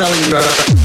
drugs, selling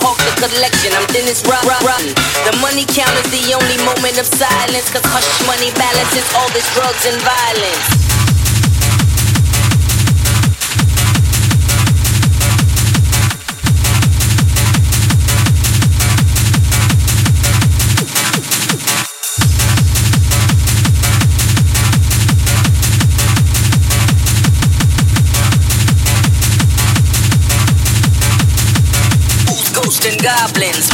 Mohawk, the collection. I'm Dennis Rod Rotten. The money count is the only moment of silence. Cause hush money balances all this drugs and violence. And goblins.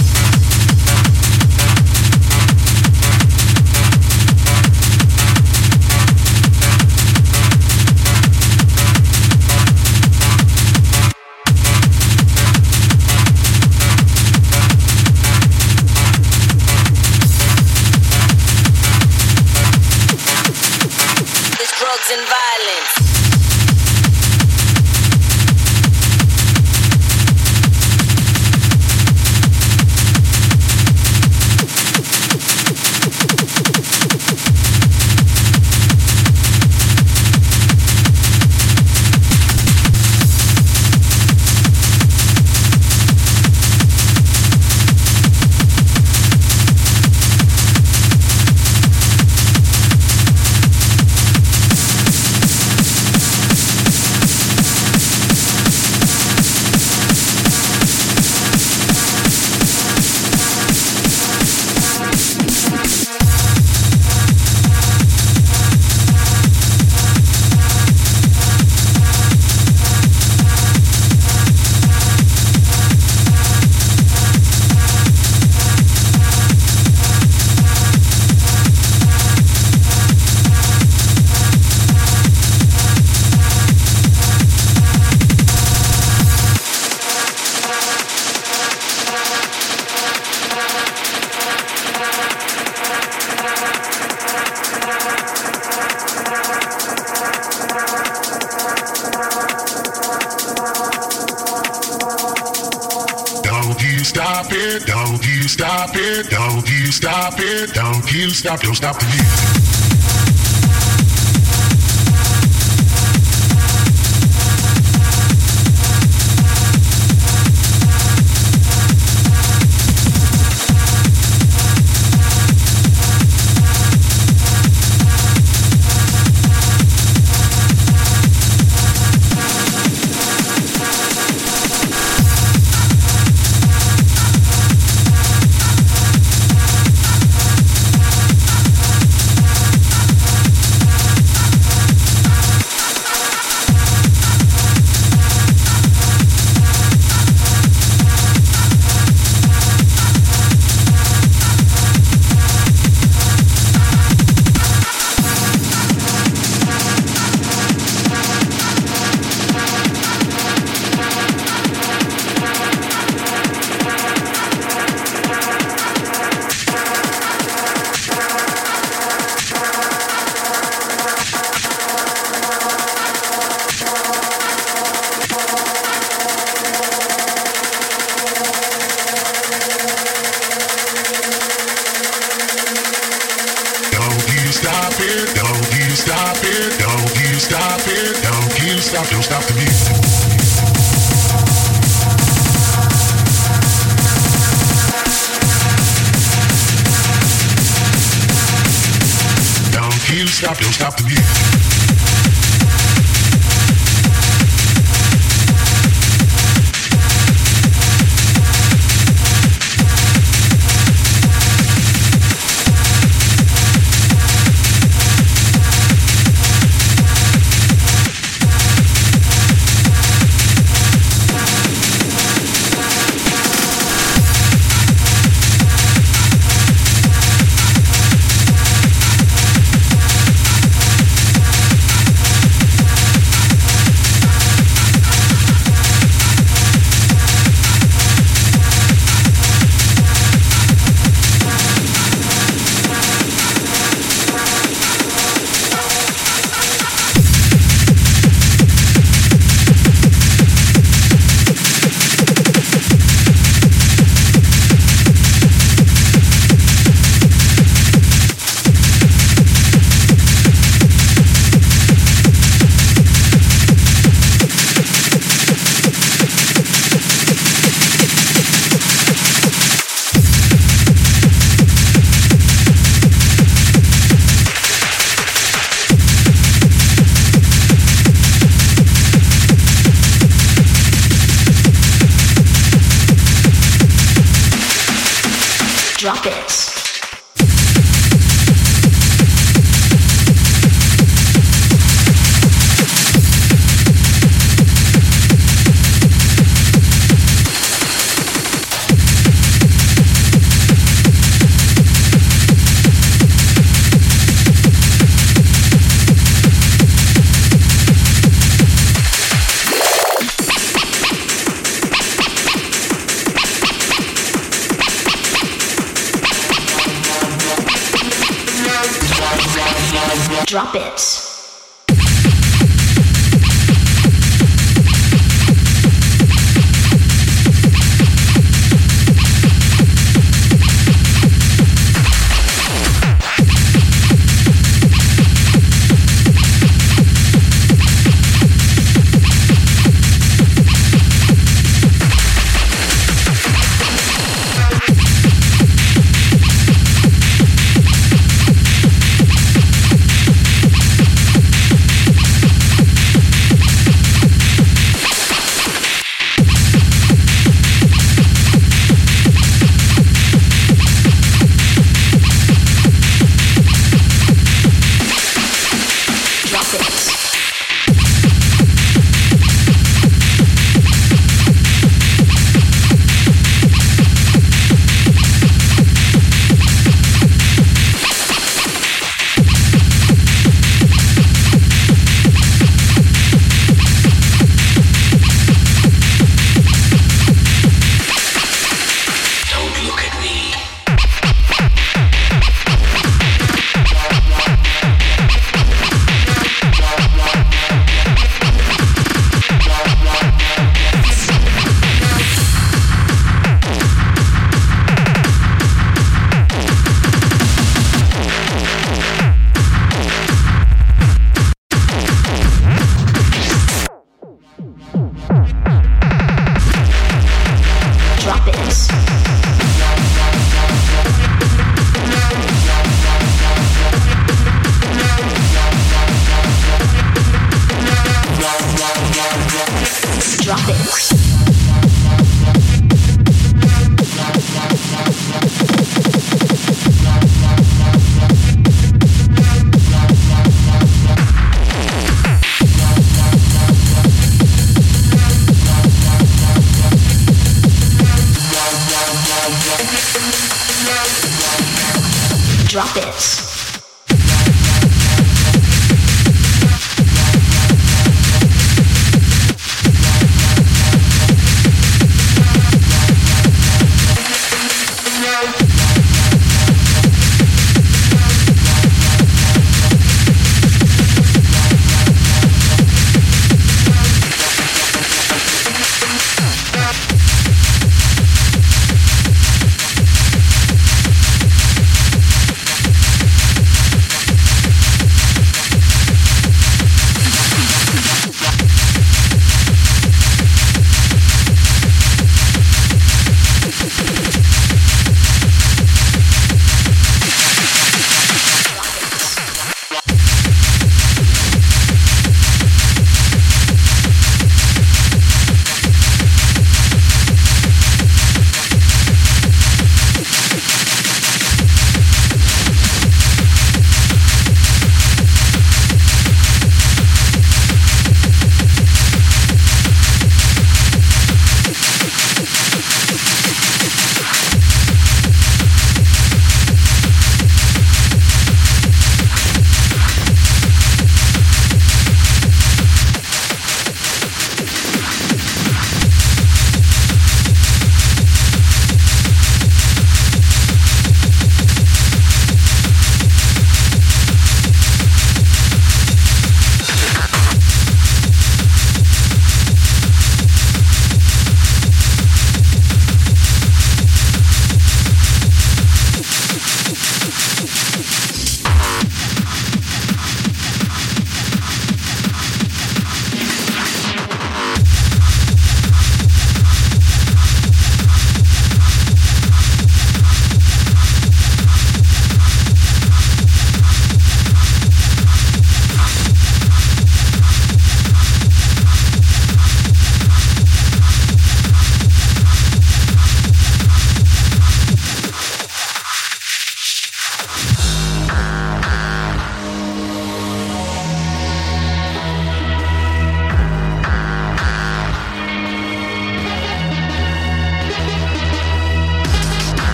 Stop, don't stop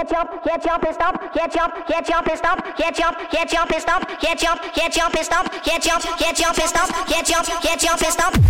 can't jump, can't jump and stop, can't jump, can't jump and stop, can't jump, can't jump and stop, can't jump, can't jump and stop, can't jump, can't jump and stop, can't jump, can't jump and stop.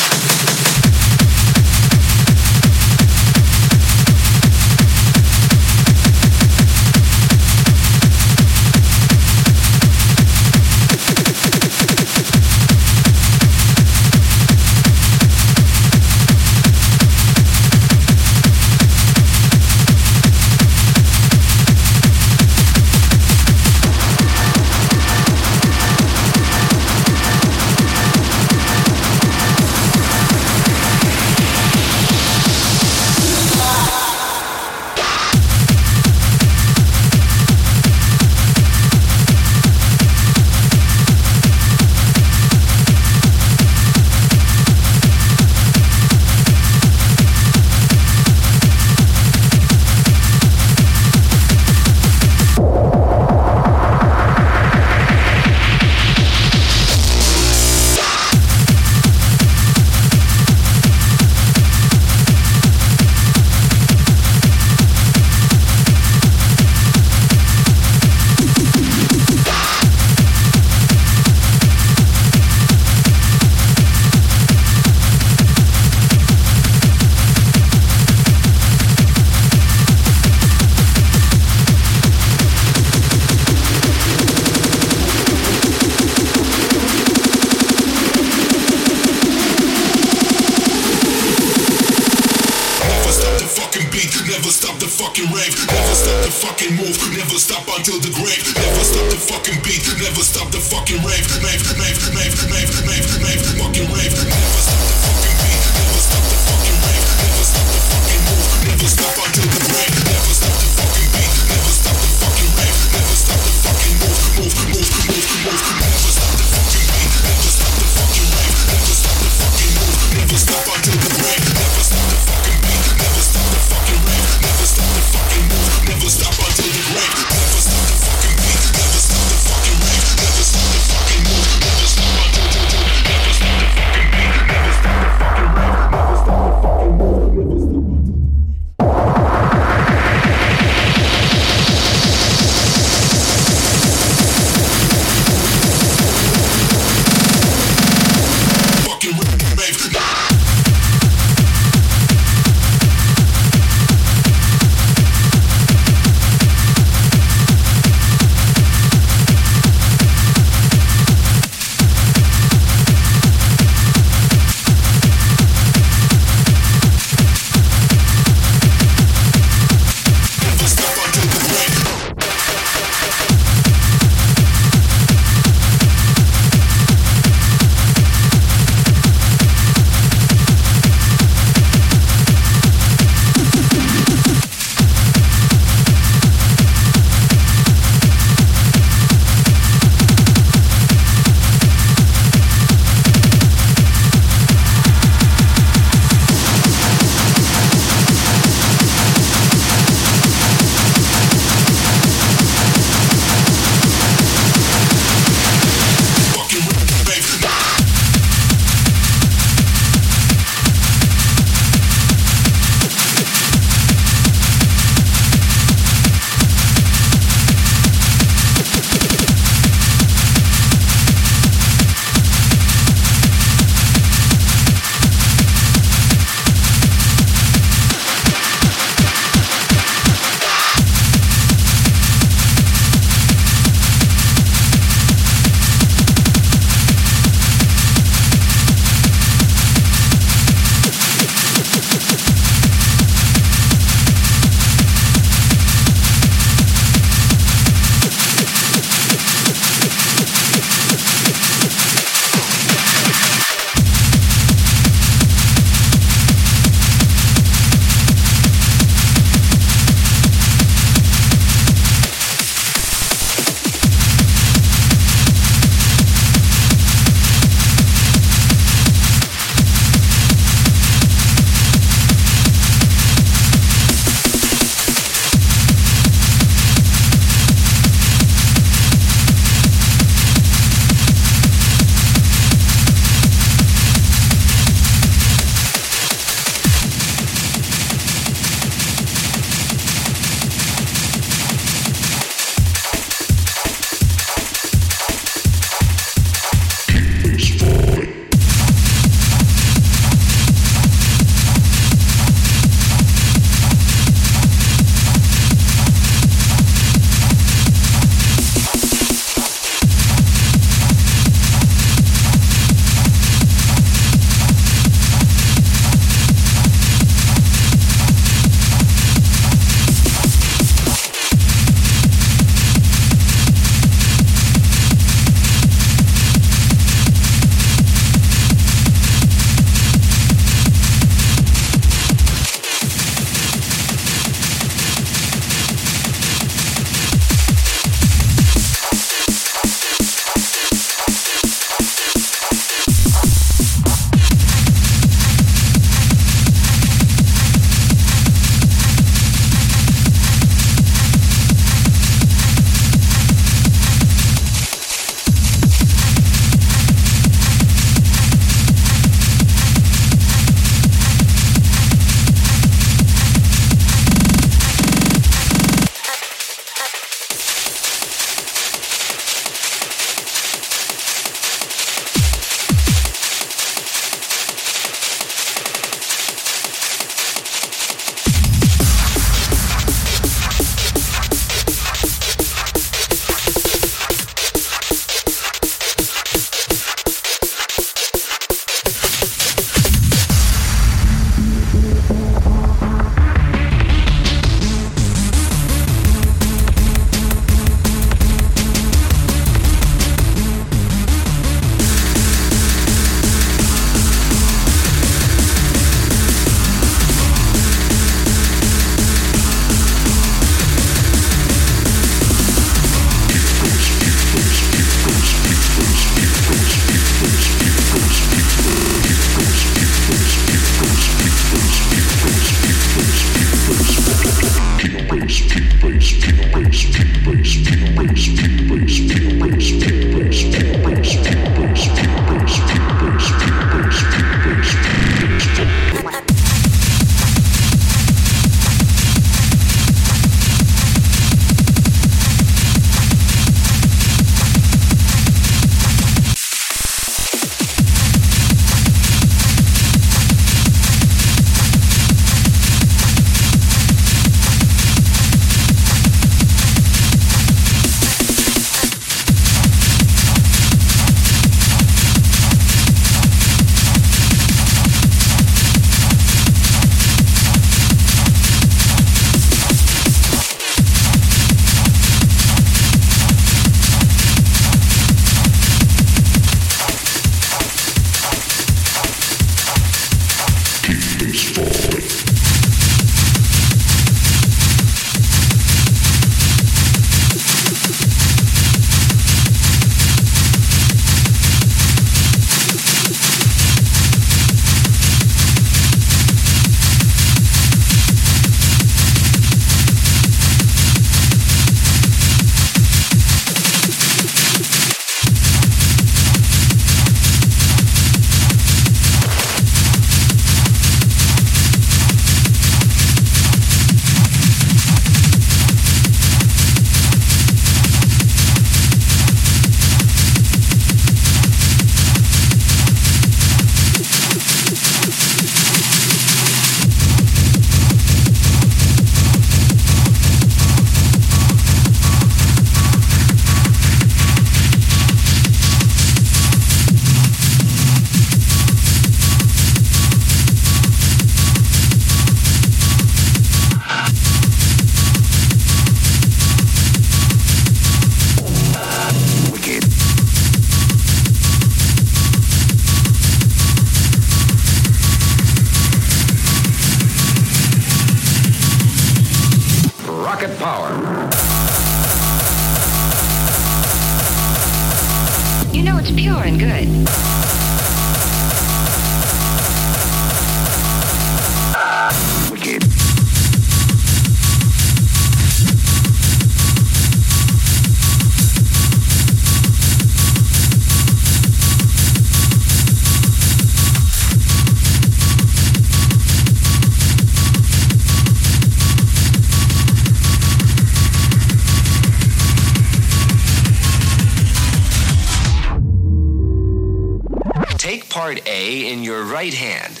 A in your right hand.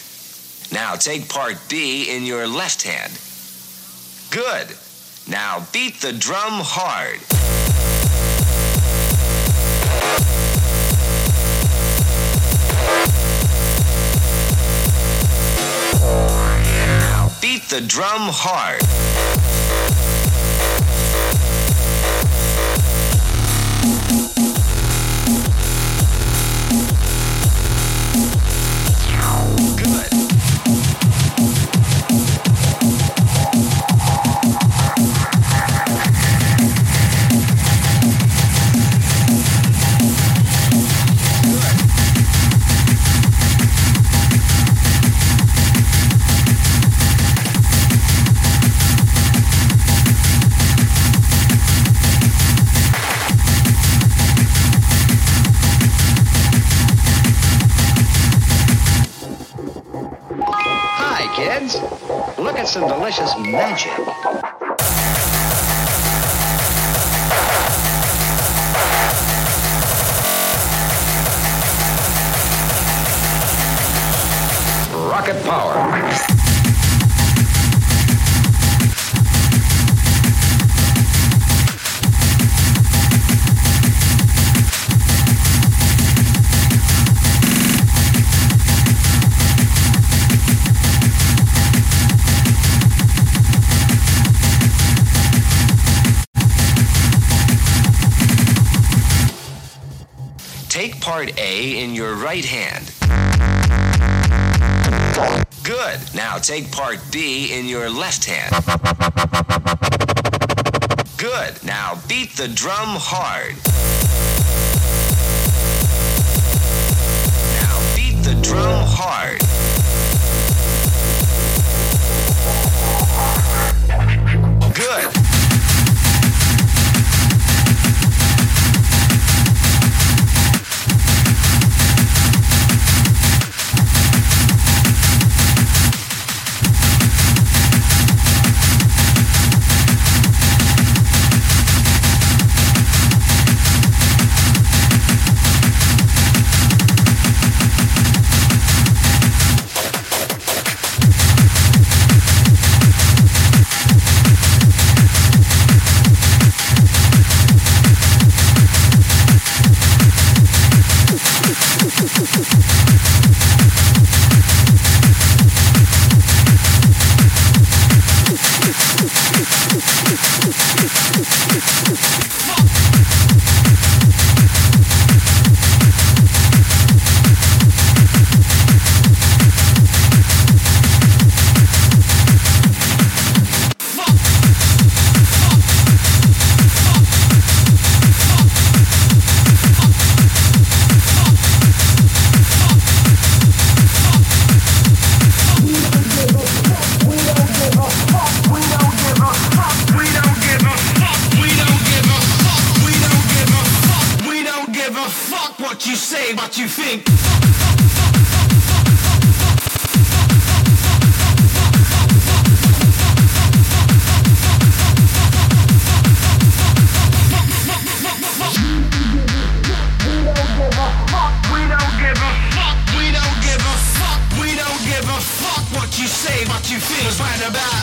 Now take part B in your left hand. Good. Now beat the drum hard. Now beat the drum hard. Right hand. Good. Now take part B in your left hand. Good. Now beat the drum hard. Now beat the drum hard. What you feel is right about